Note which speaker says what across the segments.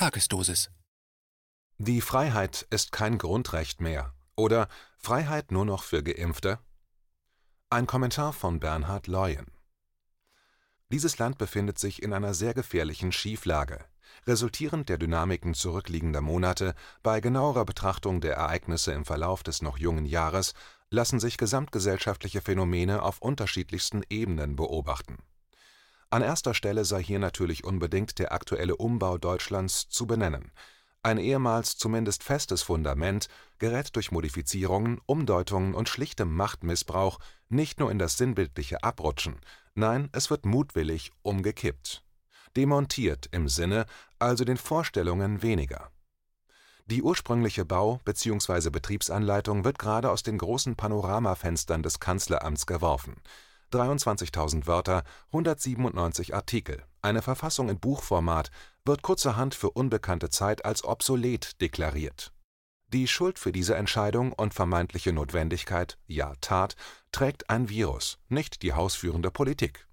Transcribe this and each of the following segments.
Speaker 1: Tagesdosis.
Speaker 2: Die Freiheit ist kein Grundrecht mehr oder Freiheit nur noch für Geimpfte? Ein Kommentar von Bernhard Leuen. Dieses Land befindet sich in einer sehr gefährlichen Schieflage, resultierend der Dynamiken zurückliegender Monate. Bei genauerer Betrachtung der Ereignisse im Verlauf des noch jungen Jahres lassen sich gesamtgesellschaftliche Phänomene auf unterschiedlichsten Ebenen beobachten. An erster Stelle sei hier natürlich unbedingt der aktuelle Umbau Deutschlands zu benennen. Ein ehemals zumindest festes Fundament gerät durch Modifizierungen, Umdeutungen und schlichtem Machtmissbrauch nicht nur in das sinnbildliche Abrutschen, nein, es wird mutwillig umgekippt. Demontiert im Sinne, also den Vorstellungen weniger. Die ursprüngliche Bau bzw. Betriebsanleitung wird gerade aus den großen Panoramafenstern des Kanzleramts geworfen 23.000 Wörter, 197 Artikel, eine Verfassung in Buchformat, wird kurzerhand für unbekannte Zeit als obsolet deklariert. Die Schuld für diese Entscheidung und vermeintliche Notwendigkeit, ja Tat, trägt ein Virus, nicht die hausführende Politik.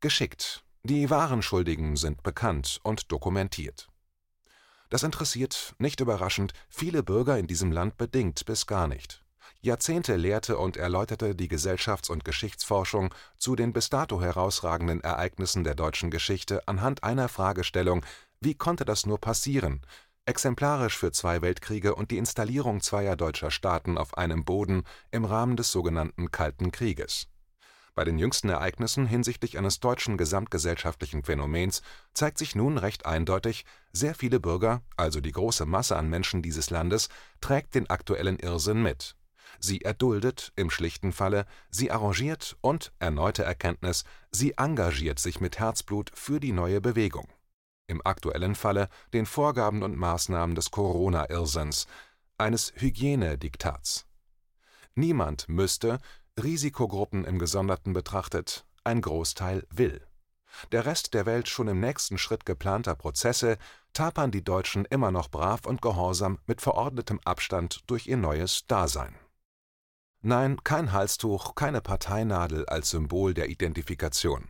Speaker 2: Geschickt. Die wahren Schuldigen sind bekannt und dokumentiert. Das interessiert, nicht überraschend, viele Bürger in diesem Land bedingt bis gar nicht. Jahrzehnte lehrte und erläuterte die Gesellschafts und Geschichtsforschung zu den bis dato herausragenden Ereignissen der deutschen Geschichte anhand einer Fragestellung: Wie konnte das nur passieren? exemplarisch für zwei Weltkriege und die Installierung zweier deutscher Staaten auf einem Boden im Rahmen des sogenannten Kalten Krieges. Bei den jüngsten Ereignissen hinsichtlich eines deutschen gesamtgesellschaftlichen Phänomens zeigt sich nun recht eindeutig, sehr viele Bürger, also die große Masse an Menschen dieses Landes, trägt den aktuellen Irrsinn mit sie erduldet im schlichten Falle, sie arrangiert und (erneute Erkenntnis) sie engagiert sich mit Herzblut für die neue Bewegung. Im aktuellen Falle den Vorgaben und Maßnahmen des Corona-Irrsinns, eines Hygienediktats. Niemand müsste, Risikogruppen im Gesonderten betrachtet, ein Großteil will. Der Rest der Welt schon im nächsten Schritt geplanter Prozesse, tapern die Deutschen immer noch brav und gehorsam mit verordnetem Abstand durch ihr neues Dasein Nein, kein Halstuch, keine Parteinadel als Symbol der Identifikation.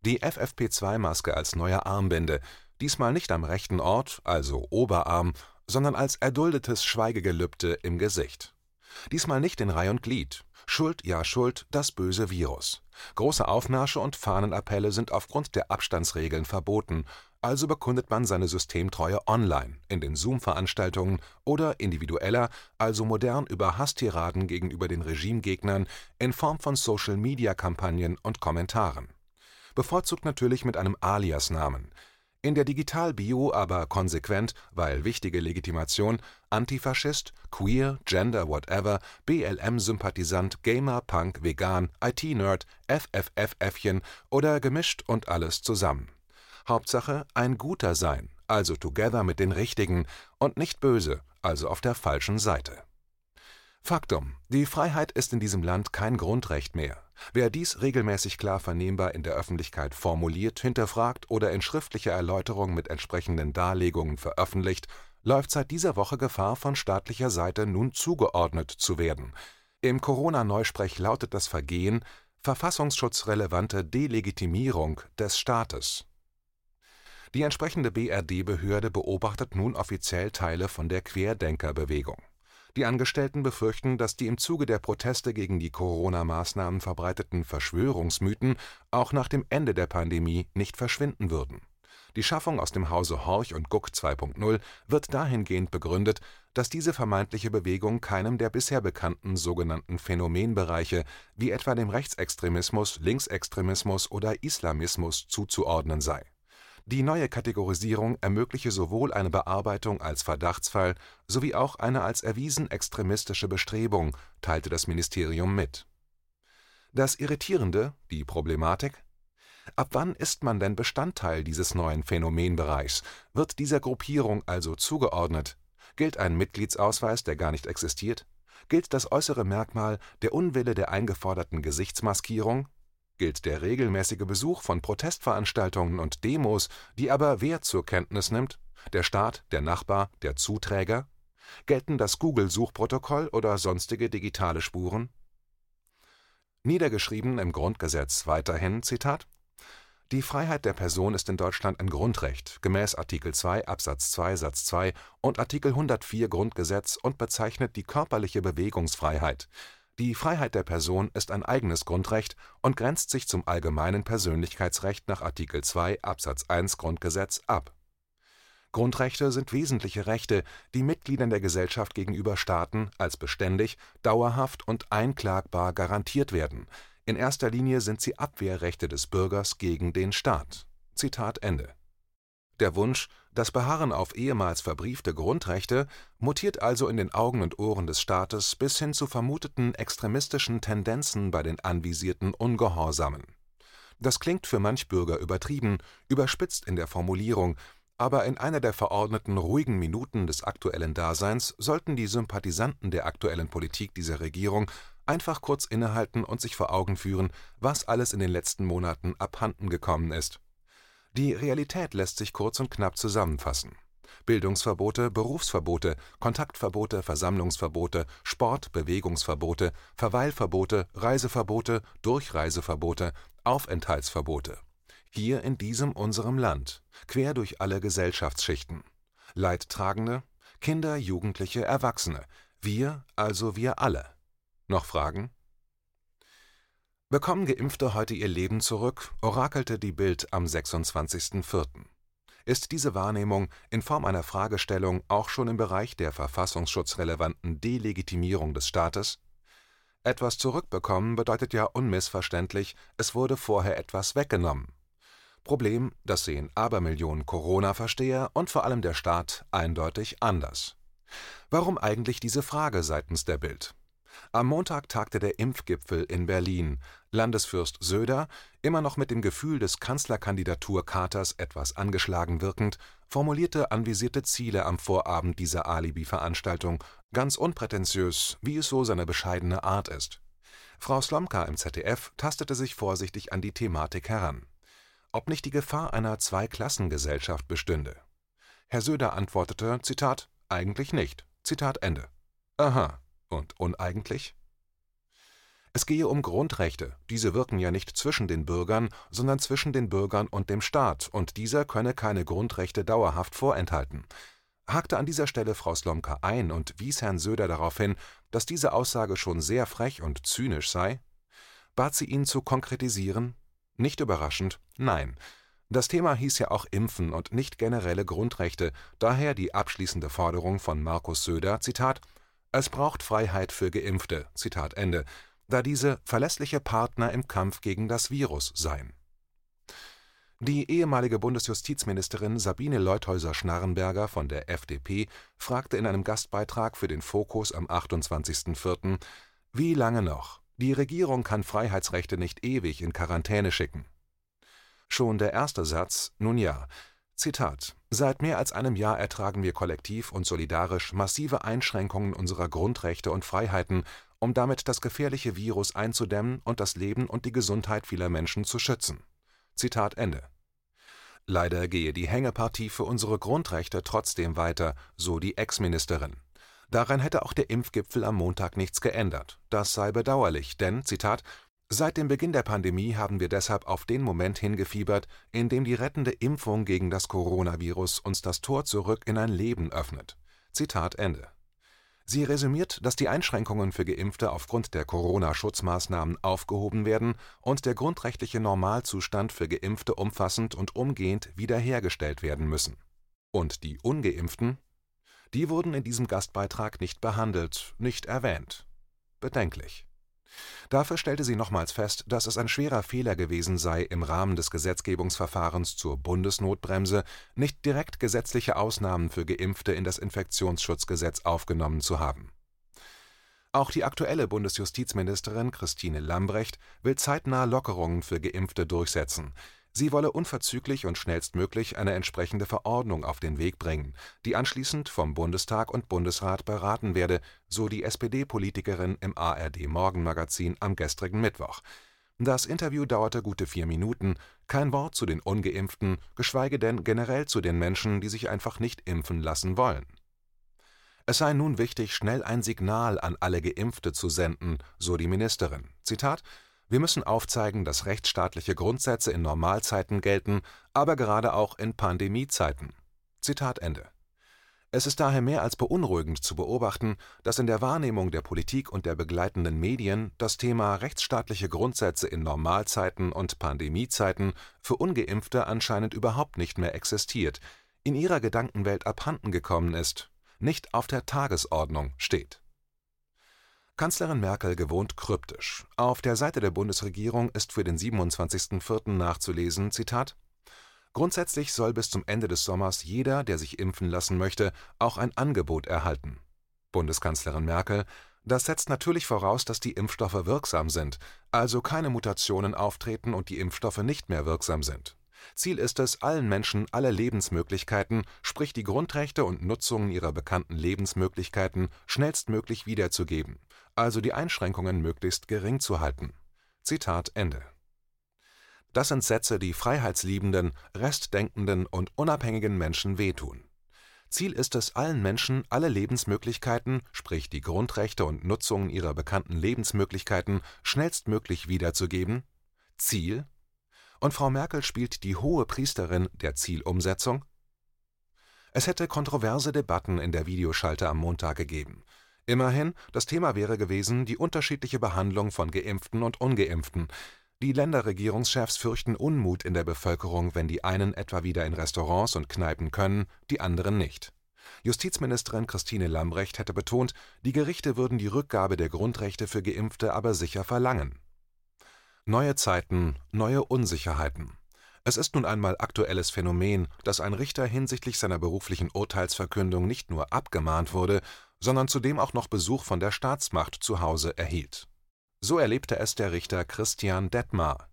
Speaker 2: Die FFP2-Maske als neue Armbinde, diesmal nicht am rechten Ort, also Oberarm, sondern als erduldetes Schweigegelübde im Gesicht. Diesmal nicht in Reih und Glied. Schuld, ja Schuld, das böse Virus. Große Aufmärsche und Fahnenappelle sind aufgrund der Abstandsregeln verboten, also bekundet man seine Systemtreue online, in den Zoom-Veranstaltungen oder individueller, also modern über Hasstiraden gegenüber den Regimegegnern in Form von Social-Media-Kampagnen und Kommentaren. Bevorzugt natürlich mit einem Aliasnamen. In der Digital-Bio aber konsequent, weil wichtige Legitimation, Antifaschist, Queer, Gender Whatever, BLM-Sympathisant, Gamer, Punk, Vegan, IT-Nerd, FFFäffchen oder gemischt und alles zusammen Hauptsache ein Guter sein, also together mit den Richtigen und nicht böse, also auf der falschen Seite. Faktum: Die Freiheit ist in diesem Land kein Grundrecht mehr. Wer dies regelmäßig klar vernehmbar in der Öffentlichkeit formuliert, hinterfragt oder in schriftlicher Erläuterung mit entsprechenden Darlegungen veröffentlicht, läuft seit dieser Woche Gefahr, von staatlicher Seite nun zugeordnet zu werden. Im Corona-Neusprech lautet das Vergehen verfassungsschutzrelevante Delegitimierung des Staates die entsprechende BRD-Behörde beobachtet nun offiziell Teile von der Querdenkerbewegung. Die Angestellten befürchten, dass die im Zuge der Proteste gegen die Corona-Maßnahmen verbreiteten Verschwörungsmythen auch nach dem Ende der Pandemie nicht verschwinden würden. Die Schaffung aus dem Hause Horch und Guck 2.0 wird dahingehend begründet, dass diese vermeintliche Bewegung keinem der bisher bekannten sogenannten Phänomenbereiche wie etwa dem Rechtsextremismus, Linksextremismus oder Islamismus zuzuordnen sei die neue Kategorisierung ermögliche sowohl eine Bearbeitung als Verdachtsfall sowie auch eine als erwiesen extremistische Bestrebung, teilte das Ministerium mit. Das Irritierende, die Problematik? Ab wann ist man denn Bestandteil dieses neuen Phänomenbereichs, wird dieser Gruppierung also zugeordnet? Gilt ein Mitgliedsausweis, der gar nicht existiert? Gilt das äußere Merkmal der Unwille der eingeforderten Gesichtsmaskierung gilt der regelmäßige Besuch von Protestveranstaltungen und Demos, die aber wer zur Kenntnis nimmt? Der Staat, der Nachbar, der Zuträger? Gelten das Google-Suchprotokoll oder sonstige digitale Spuren? Niedergeschrieben im Grundgesetz weiterhin: Zitat Die Freiheit der Person ist in Deutschland ein Grundrecht gemäß Artikel 2 Absatz 2 Satz 2 und Artikel 104 Grundgesetz und bezeichnet die körperliche Bewegungsfreiheit. Die Freiheit der Person ist ein eigenes Grundrecht und grenzt sich zum allgemeinen Persönlichkeitsrecht nach Artikel 2 Absatz 1 Grundgesetz ab. Grundrechte sind wesentliche Rechte, die Mitgliedern der Gesellschaft gegenüber Staaten als beständig, dauerhaft und einklagbar garantiert werden in erster Linie sind sie Abwehrrechte des Bürgers gegen den Staat. Zitat Ende. Der Wunsch, das Beharren auf ehemals verbriefte Grundrechte, mutiert also in den Augen und Ohren des Staates bis hin zu vermuteten extremistischen Tendenzen bei den anvisierten Ungehorsamen. Das klingt für manch Bürger übertrieben, überspitzt in der Formulierung, aber in einer der verordneten ruhigen Minuten des aktuellen Daseins sollten die Sympathisanten der aktuellen Politik dieser Regierung Einfach kurz innehalten und sich vor Augen führen, was alles in den letzten Monaten abhanden gekommen ist. Die Realität lässt sich kurz und knapp zusammenfassen. Bildungsverbote, Berufsverbote, Kontaktverbote, Versammlungsverbote, Sport Bewegungsverbote, Verweilverbote, Reiseverbote, Durchreiseverbote, Aufenthaltsverbote. Hier in diesem unserem Land, quer durch alle Gesellschaftsschichten. Leidtragende, Kinder, Jugendliche, Erwachsene, wir, also wir alle. Noch Fragen? Bekommen Geimpfte heute ihr Leben zurück, orakelte die Bild am 26.04. Ist diese Wahrnehmung in Form einer Fragestellung auch schon im Bereich der verfassungsschutzrelevanten Delegitimierung des Staates? Etwas zurückbekommen bedeutet ja unmissverständlich, es wurde vorher etwas weggenommen. Problem, das sehen Abermillionen Corona-Versteher und vor allem der Staat eindeutig anders. Warum eigentlich diese Frage seitens der Bild? Am Montag tagte der Impfgipfel in Berlin. Landesfürst Söder, immer noch mit dem Gefühl des Kanzlerkandidaturkaters etwas angeschlagen wirkend, formulierte anvisierte Ziele am Vorabend dieser Alibi-Veranstaltung, ganz unprätentiös, wie es so seine bescheidene Art ist. Frau Slomka im ZDF tastete sich vorsichtig an die Thematik heran. Ob nicht die Gefahr einer Zweiklassengesellschaft bestünde? Herr Söder antwortete: Zitat, eigentlich nicht. Zitat Ende. Aha, und uneigentlich? Es gehe um Grundrechte, diese wirken ja nicht zwischen den Bürgern, sondern zwischen den Bürgern und dem Staat, und dieser könne keine Grundrechte dauerhaft vorenthalten. Hakte an dieser Stelle Frau Slomka ein und wies Herrn Söder darauf hin, dass diese Aussage schon sehr frech und zynisch sei? Bat sie ihn zu konkretisieren? Nicht überraschend, nein. Das Thema hieß ja auch Impfen und nicht generelle Grundrechte, daher die abschließende Forderung von Markus Söder, Zitat, es braucht Freiheit für Geimpfte, Zitat Ende, da diese verlässliche Partner im Kampf gegen das Virus seien. Die ehemalige Bundesjustizministerin Sabine Leuthäuser-Schnarrenberger von der FDP fragte in einem Gastbeitrag für den Fokus am 28.04., wie lange noch? Die Regierung kann Freiheitsrechte nicht ewig in Quarantäne schicken. Schon der erste Satz, nun ja, Zitat: Seit mehr als einem Jahr ertragen wir kollektiv und solidarisch massive Einschränkungen unserer Grundrechte und Freiheiten, um damit das gefährliche Virus einzudämmen und das Leben und die Gesundheit vieler Menschen zu schützen. Zitat Ende. Leider gehe die Hängepartie für unsere Grundrechte trotzdem weiter, so die Ex-Ministerin. Daran hätte auch der Impfgipfel am Montag nichts geändert. Das sei bedauerlich, denn, Zitat, Seit dem Beginn der Pandemie haben wir deshalb auf den Moment hingefiebert, in dem die rettende Impfung gegen das Coronavirus uns das Tor zurück in ein Leben öffnet. Zitat Ende. Sie resümiert, dass die Einschränkungen für Geimpfte aufgrund der Corona-Schutzmaßnahmen aufgehoben werden und der grundrechtliche Normalzustand für Geimpfte umfassend und umgehend wiederhergestellt werden müssen. Und die ungeimpften? Die wurden in diesem Gastbeitrag nicht behandelt, nicht erwähnt. Bedenklich. Dafür stellte sie nochmals fest, dass es ein schwerer Fehler gewesen sei, im Rahmen des Gesetzgebungsverfahrens zur Bundesnotbremse nicht direkt gesetzliche Ausnahmen für Geimpfte in das Infektionsschutzgesetz aufgenommen zu haben. Auch die aktuelle Bundesjustizministerin Christine Lambrecht will zeitnah Lockerungen für Geimpfte durchsetzen Sie wolle unverzüglich und schnellstmöglich eine entsprechende Verordnung auf den Weg bringen, die anschließend vom Bundestag und Bundesrat beraten werde, so die SPD-Politikerin im ARD-Morgenmagazin am gestrigen Mittwoch. Das Interview dauerte gute vier Minuten, kein Wort zu den ungeimpften, geschweige denn generell zu den Menschen, die sich einfach nicht impfen lassen wollen. Es sei nun wichtig, schnell ein Signal an alle Geimpfte zu senden, so die Ministerin. Zitat Wir müssen aufzeigen, dass rechtsstaatliche Grundsätze in Normalzeiten gelten, aber gerade auch in Pandemiezeiten. Zitat Ende. Es ist daher mehr als beunruhigend zu beobachten, dass in der Wahrnehmung der Politik und der begleitenden Medien das Thema rechtsstaatliche Grundsätze in Normalzeiten und Pandemiezeiten für ungeimpfte anscheinend überhaupt nicht mehr existiert, in ihrer Gedankenwelt abhanden gekommen ist, nicht auf der Tagesordnung steht. Kanzlerin Merkel gewohnt kryptisch. Auf der Seite der Bundesregierung ist für den 27.04. nachzulesen: Zitat Grundsätzlich soll bis zum Ende des Sommers jeder, der sich impfen lassen möchte, auch ein Angebot erhalten. Bundeskanzlerin Merkel: Das setzt natürlich voraus, dass die Impfstoffe wirksam sind, also keine Mutationen auftreten und die Impfstoffe nicht mehr wirksam sind. Ziel ist es, allen Menschen alle Lebensmöglichkeiten, sprich die Grundrechte und Nutzungen ihrer bekannten Lebensmöglichkeiten, schnellstmöglich wiederzugeben, also die Einschränkungen möglichst gering zu halten. Zitat Ende das sind Sätze, die freiheitsliebenden, restdenkenden und unabhängigen Menschen wehtun. Ziel ist es, allen Menschen alle Lebensmöglichkeiten, sprich die Grundrechte und Nutzungen ihrer bekannten Lebensmöglichkeiten, schnellstmöglich wiederzugeben? Ziel? Und Frau Merkel spielt die hohe Priesterin der Zielumsetzung? Es hätte kontroverse Debatten in der Videoschalte am Montag gegeben. Immerhin, das Thema wäre gewesen die unterschiedliche Behandlung von Geimpften und Ungeimpften, die Länderregierungschefs fürchten Unmut in der Bevölkerung, wenn die einen etwa wieder in Restaurants und Kneipen können, die anderen nicht. Justizministerin Christine Lambrecht hätte betont, die Gerichte würden die Rückgabe der Grundrechte für Geimpfte aber sicher verlangen. Neue Zeiten, neue Unsicherheiten. Es ist nun einmal aktuelles Phänomen, dass ein Richter hinsichtlich seiner beruflichen Urteilsverkündung nicht nur abgemahnt wurde, sondern zudem auch noch Besuch von der Staatsmacht zu Hause erhielt so erlebte es der Richter Christian Detmar.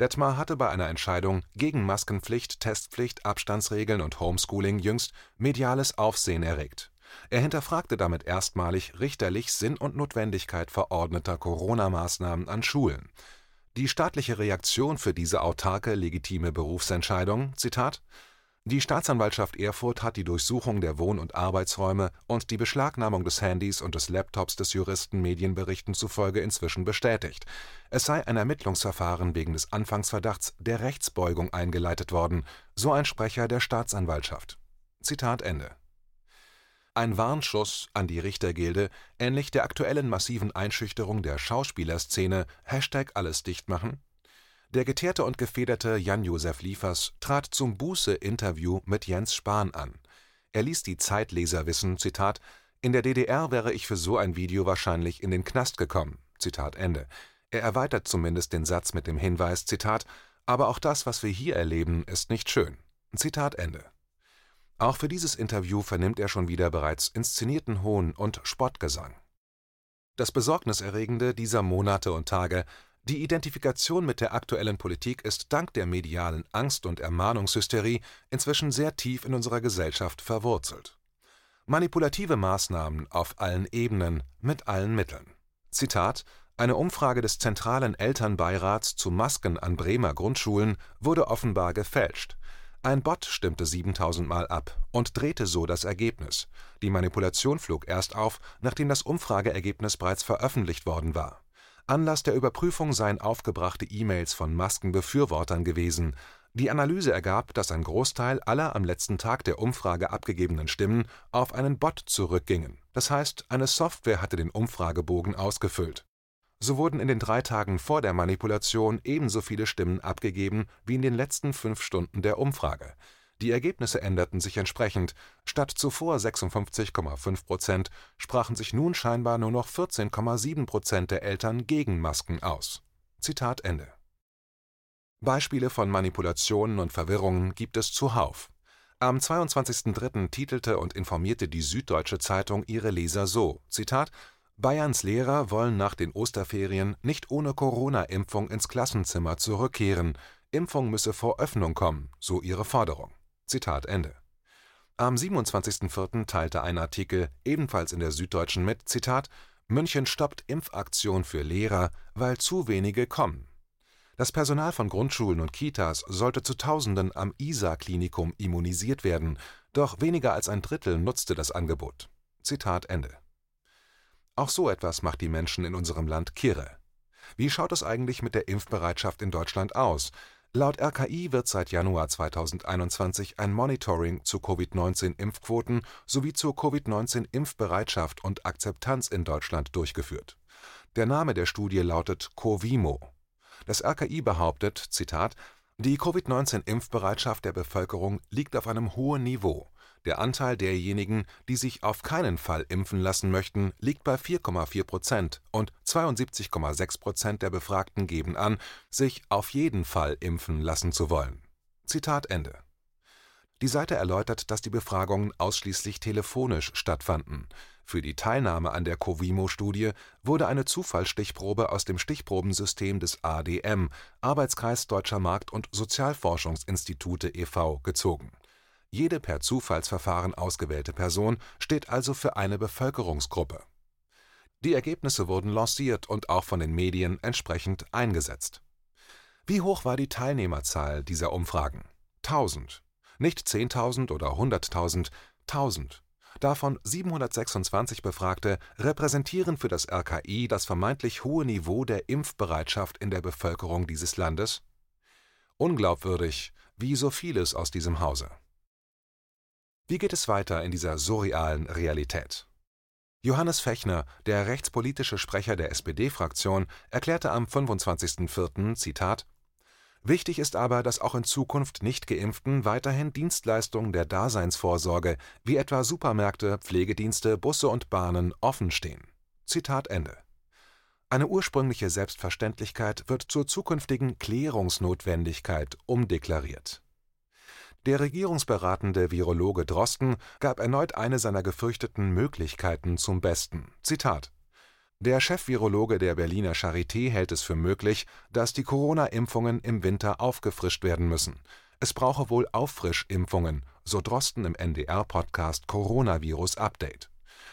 Speaker 2: Detmar hatte bei einer Entscheidung gegen Maskenpflicht, Testpflicht, Abstandsregeln und Homeschooling jüngst mediales Aufsehen erregt. Er hinterfragte damit erstmalig richterlich Sinn und Notwendigkeit verordneter Corona-Maßnahmen an Schulen. Die staatliche Reaktion für diese autarke, legitime Berufsentscheidung: Zitat die Staatsanwaltschaft Erfurt hat die Durchsuchung der Wohn und Arbeitsräume und die Beschlagnahmung des Handys und des Laptops des Juristen Medienberichten zufolge inzwischen bestätigt. Es sei ein Ermittlungsverfahren wegen des Anfangsverdachts der Rechtsbeugung eingeleitet worden, so ein Sprecher der Staatsanwaltschaft. Zitat Ende. Ein Warnschuss an die Richtergilde, ähnlich der aktuellen massiven Einschüchterung der Schauspielerszene Hashtag alles dicht machen der geteerte und gefederte Jan-Josef Liefers trat zum Buße-Interview mit Jens Spahn an. Er ließ die Zeitleser wissen: Zitat, „ In der DDR wäre ich für so ein Video wahrscheinlich in den Knast gekommen. Zitat Ende. Er erweitert zumindest den Satz mit dem Hinweis: Zitat, „ Aber auch das, was wir hier erleben, ist nicht schön. Zitat Ende. Auch für dieses Interview vernimmt er schon wieder bereits inszenierten Hohn und Spottgesang. Das Besorgniserregende dieser Monate und Tage die Identifikation mit der aktuellen Politik ist dank der medialen Angst und Ermahnungshysterie inzwischen sehr tief in unserer Gesellschaft verwurzelt. Manipulative Maßnahmen auf allen Ebenen, mit allen Mitteln. Zitat: Eine Umfrage des zentralen Elternbeirats zu Masken an Bremer Grundschulen wurde offenbar gefälscht. Ein Bot stimmte 7000 Mal ab und drehte so das Ergebnis. Die Manipulation flog erst auf, nachdem das Umfrageergebnis bereits veröffentlicht worden war Anlass der Überprüfung seien aufgebrachte E-Mails von Maskenbefürwortern gewesen. Die Analyse ergab, dass ein Großteil aller am letzten Tag der Umfrage abgegebenen Stimmen auf einen Bot zurückgingen, das heißt, eine Software hatte den Umfragebogen ausgefüllt. So wurden in den drei Tagen vor der Manipulation ebenso viele Stimmen abgegeben wie in den letzten fünf Stunden der Umfrage die Ergebnisse änderten sich entsprechend: Statt zuvor 56,5 Prozent sprachen sich nun scheinbar nur noch 14,7 Prozent der Eltern gegen Masken aus. Zitat Ende. Beispiele von Manipulationen und Verwirrungen gibt es zuhauf. Am 22.03. titelte und informierte die Süddeutsche Zeitung ihre Leser so: Zitat Bayerns Lehrer wollen nach den Osterferien nicht ohne Corona-Impfung ins Klassenzimmer zurückkehren. Impfung müsse vor Öffnung kommen, so ihre Forderung Zitat Ende. Am 27.04. teilte ein Artikel, ebenfalls in der Süddeutschen mit: München stoppt Impfaktion für Lehrer, weil zu wenige kommen. Das Personal von Grundschulen und Kitas sollte zu Tausenden am Isar-Klinikum immunisiert werden, doch weniger als ein Drittel nutzte das Angebot. Zitat Ende. Auch so etwas macht die Menschen in unserem Land kirre. Wie schaut es eigentlich mit der Impfbereitschaft in Deutschland aus? Laut RKI wird seit Januar 2021 ein Monitoring zu Covid-19-Impfquoten sowie zur Covid-19-Impfbereitschaft und Akzeptanz in Deutschland durchgeführt. Der Name der Studie lautet Covimo. Das RKI behauptet, Zitat, die Covid-19-Impfbereitschaft der Bevölkerung liegt auf einem hohen Niveau der Anteil derjenigen, die sich auf keinen Fall impfen lassen möchten, liegt bei 4,4 Prozent und 72,6 Prozent der Befragten geben an, sich auf jeden Fall impfen lassen zu wollen. Zitat Ende. Die Seite erläutert, dass die Befragungen ausschließlich telefonisch stattfanden. Für die Teilnahme an der Covimo-Studie wurde eine Zufallsstichprobe aus dem Stichprobensystem des ADM (Arbeitskreis Deutscher Markt und Sozialforschungsinstitute e.V.) gezogen jede per Zufallsverfahren ausgewählte Person steht also für eine Bevölkerungsgruppe. Die Ergebnisse wurden lanciert und auch von den Medien entsprechend eingesetzt. Wie hoch war die Teilnehmerzahl dieser Umfragen? 1000. Nicht 10.000 oder 100.000, 1000. Davon 726 Befragte repräsentieren für das RKI das vermeintlich hohe Niveau der Impfbereitschaft in der Bevölkerung dieses Landes? Unglaubwürdig, wie so vieles aus diesem Hause. Wie geht es weiter in dieser surrealen Realität? Johannes Fechner, der rechtspolitische Sprecher der SPD-Fraktion, erklärte am 25.04. Zitat Wichtig ist aber, dass auch in Zukunft Nichtgeimpften weiterhin Dienstleistungen der Daseinsvorsorge wie etwa Supermärkte, Pflegedienste, Busse und Bahnen offen stehen. Zitat Ende. Eine ursprüngliche Selbstverständlichkeit wird zur zukünftigen Klärungsnotwendigkeit umdeklariert der regierungsberatende Virologe Drosten gab erneut eine seiner gefürchteten Möglichkeiten zum Besten: Zitat Der Chefvirologe der Berliner Charité hält es für möglich, dass die Corona-Impfungen im Winter aufgefrischt werden müssen. Es brauche wohl Auffrischimpfungen, so Drosten im NDR-Podcast Coronavirus Update.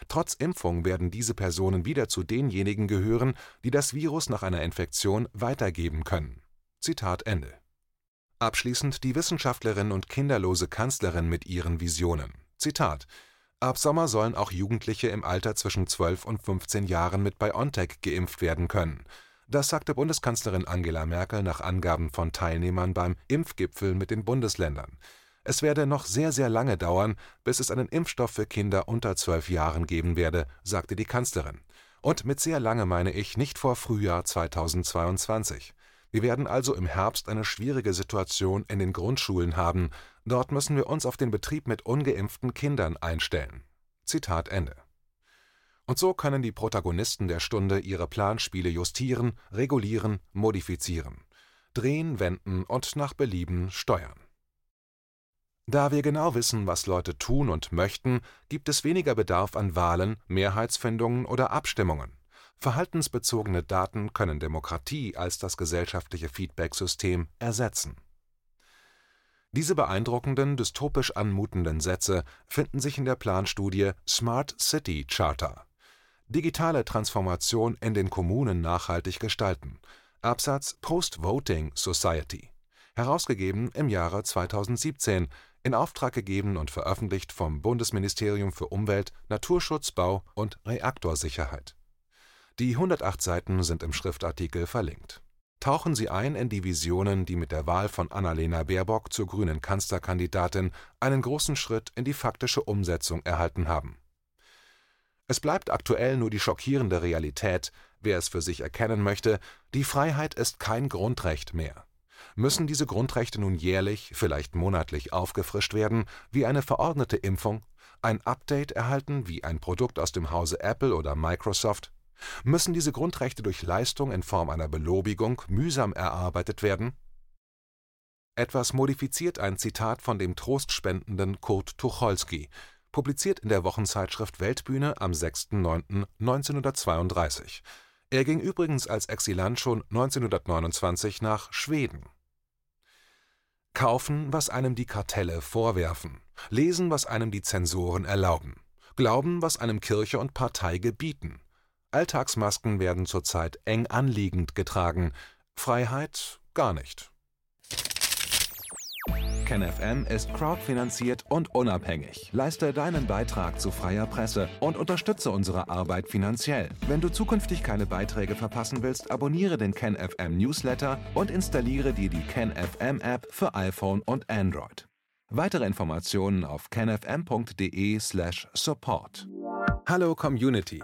Speaker 2: Trotz Impfung werden diese Personen wieder zu denjenigen gehören, die das Virus nach einer Infektion weitergeben können. Zitat Ende Abschließend die Wissenschaftlerin und kinderlose Kanzlerin mit ihren Visionen: Zitat Ab Sommer sollen auch Jugendliche im Alter zwischen 12 und 15 Jahren mit BioNTech geimpft werden können. Das sagte Bundeskanzlerin Angela Merkel nach Angaben von Teilnehmern beim Impfgipfel mit den Bundesländern. Es werde noch sehr, sehr lange dauern, bis es einen Impfstoff für Kinder unter 12 Jahren geben werde, sagte die Kanzlerin. Und mit sehr lange meine ich nicht vor Frühjahr 2022. Wir werden also im Herbst eine schwierige Situation in den Grundschulen haben, dort müssen wir uns auf den Betrieb mit ungeimpften Kindern einstellen. Zitat Ende. Und so können die Protagonisten der Stunde ihre Planspiele justieren, regulieren, modifizieren, drehen, wenden und nach Belieben steuern. Da wir genau wissen, was Leute tun und möchten, gibt es weniger Bedarf an Wahlen, Mehrheitsfindungen oder Abstimmungen. Verhaltensbezogene Daten können Demokratie als das gesellschaftliche Feedbacksystem ersetzen. Diese beeindruckenden, dystopisch anmutenden Sätze finden sich in der Planstudie Smart City Charter Digitale Transformation in den Kommunen nachhaltig gestalten Absatz Post-Voting Society herausgegeben im Jahre 2017, in Auftrag gegeben und veröffentlicht vom Bundesministerium für Umwelt, Naturschutz, Bau und Reaktorsicherheit die 108 Seiten sind im Schriftartikel verlinkt. Tauchen Sie ein in die Visionen, die mit der Wahl von Annalena Baerbock zur grünen Kanzlerkandidatin einen großen Schritt in die faktische Umsetzung erhalten haben. Es bleibt aktuell nur die schockierende Realität, wer es für sich erkennen möchte, die Freiheit ist kein Grundrecht mehr. Müssen diese Grundrechte nun jährlich, vielleicht monatlich aufgefrischt werden, wie eine verordnete Impfung, ein Update erhalten wie ein Produkt aus dem Hause Apple oder Microsoft, Müssen diese Grundrechte durch Leistung in Form einer Belobigung mühsam erarbeitet werden? Etwas modifiziert ein Zitat von dem trostspendenden Kurt Tucholsky, publiziert in der Wochenzeitschrift Weltbühne am 6.9.1932. Er ging übrigens als Exilant schon 1929 nach Schweden. Kaufen, was einem die Kartelle vorwerfen, lesen, was einem die Zensoren erlauben, glauben, was einem Kirche und Partei gebieten, Alltagsmasken werden zurzeit eng anliegend getragen, Freiheit gar nicht KenFM ist crowdfinanziert und unabhängig. Leiste deinen Beitrag zu freier Presse und unterstütze unsere Arbeit finanziell. Wenn du zukünftig keine Beiträge verpassen willst, abonniere den KenFM Newsletter und installiere dir die KenFM App für iPhone und Android. Weitere Informationen auf kenfm.de/support. Hallo Community.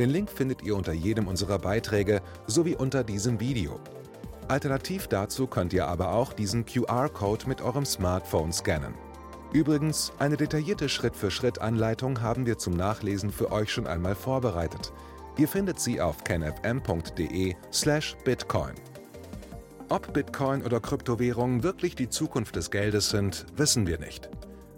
Speaker 2: Den Link findet ihr unter jedem unserer Beiträge sowie unter diesem Video. Alternativ dazu könnt ihr aber auch diesen QR-Code mit eurem Smartphone scannen. Übrigens, eine detaillierte Schritt-für-Schritt-Anleitung haben wir zum Nachlesen für euch schon einmal vorbereitet. Ihr findet sie auf kenfm.de/bitcoin. Ob Bitcoin oder Kryptowährungen wirklich die Zukunft des Geldes sind, wissen wir nicht.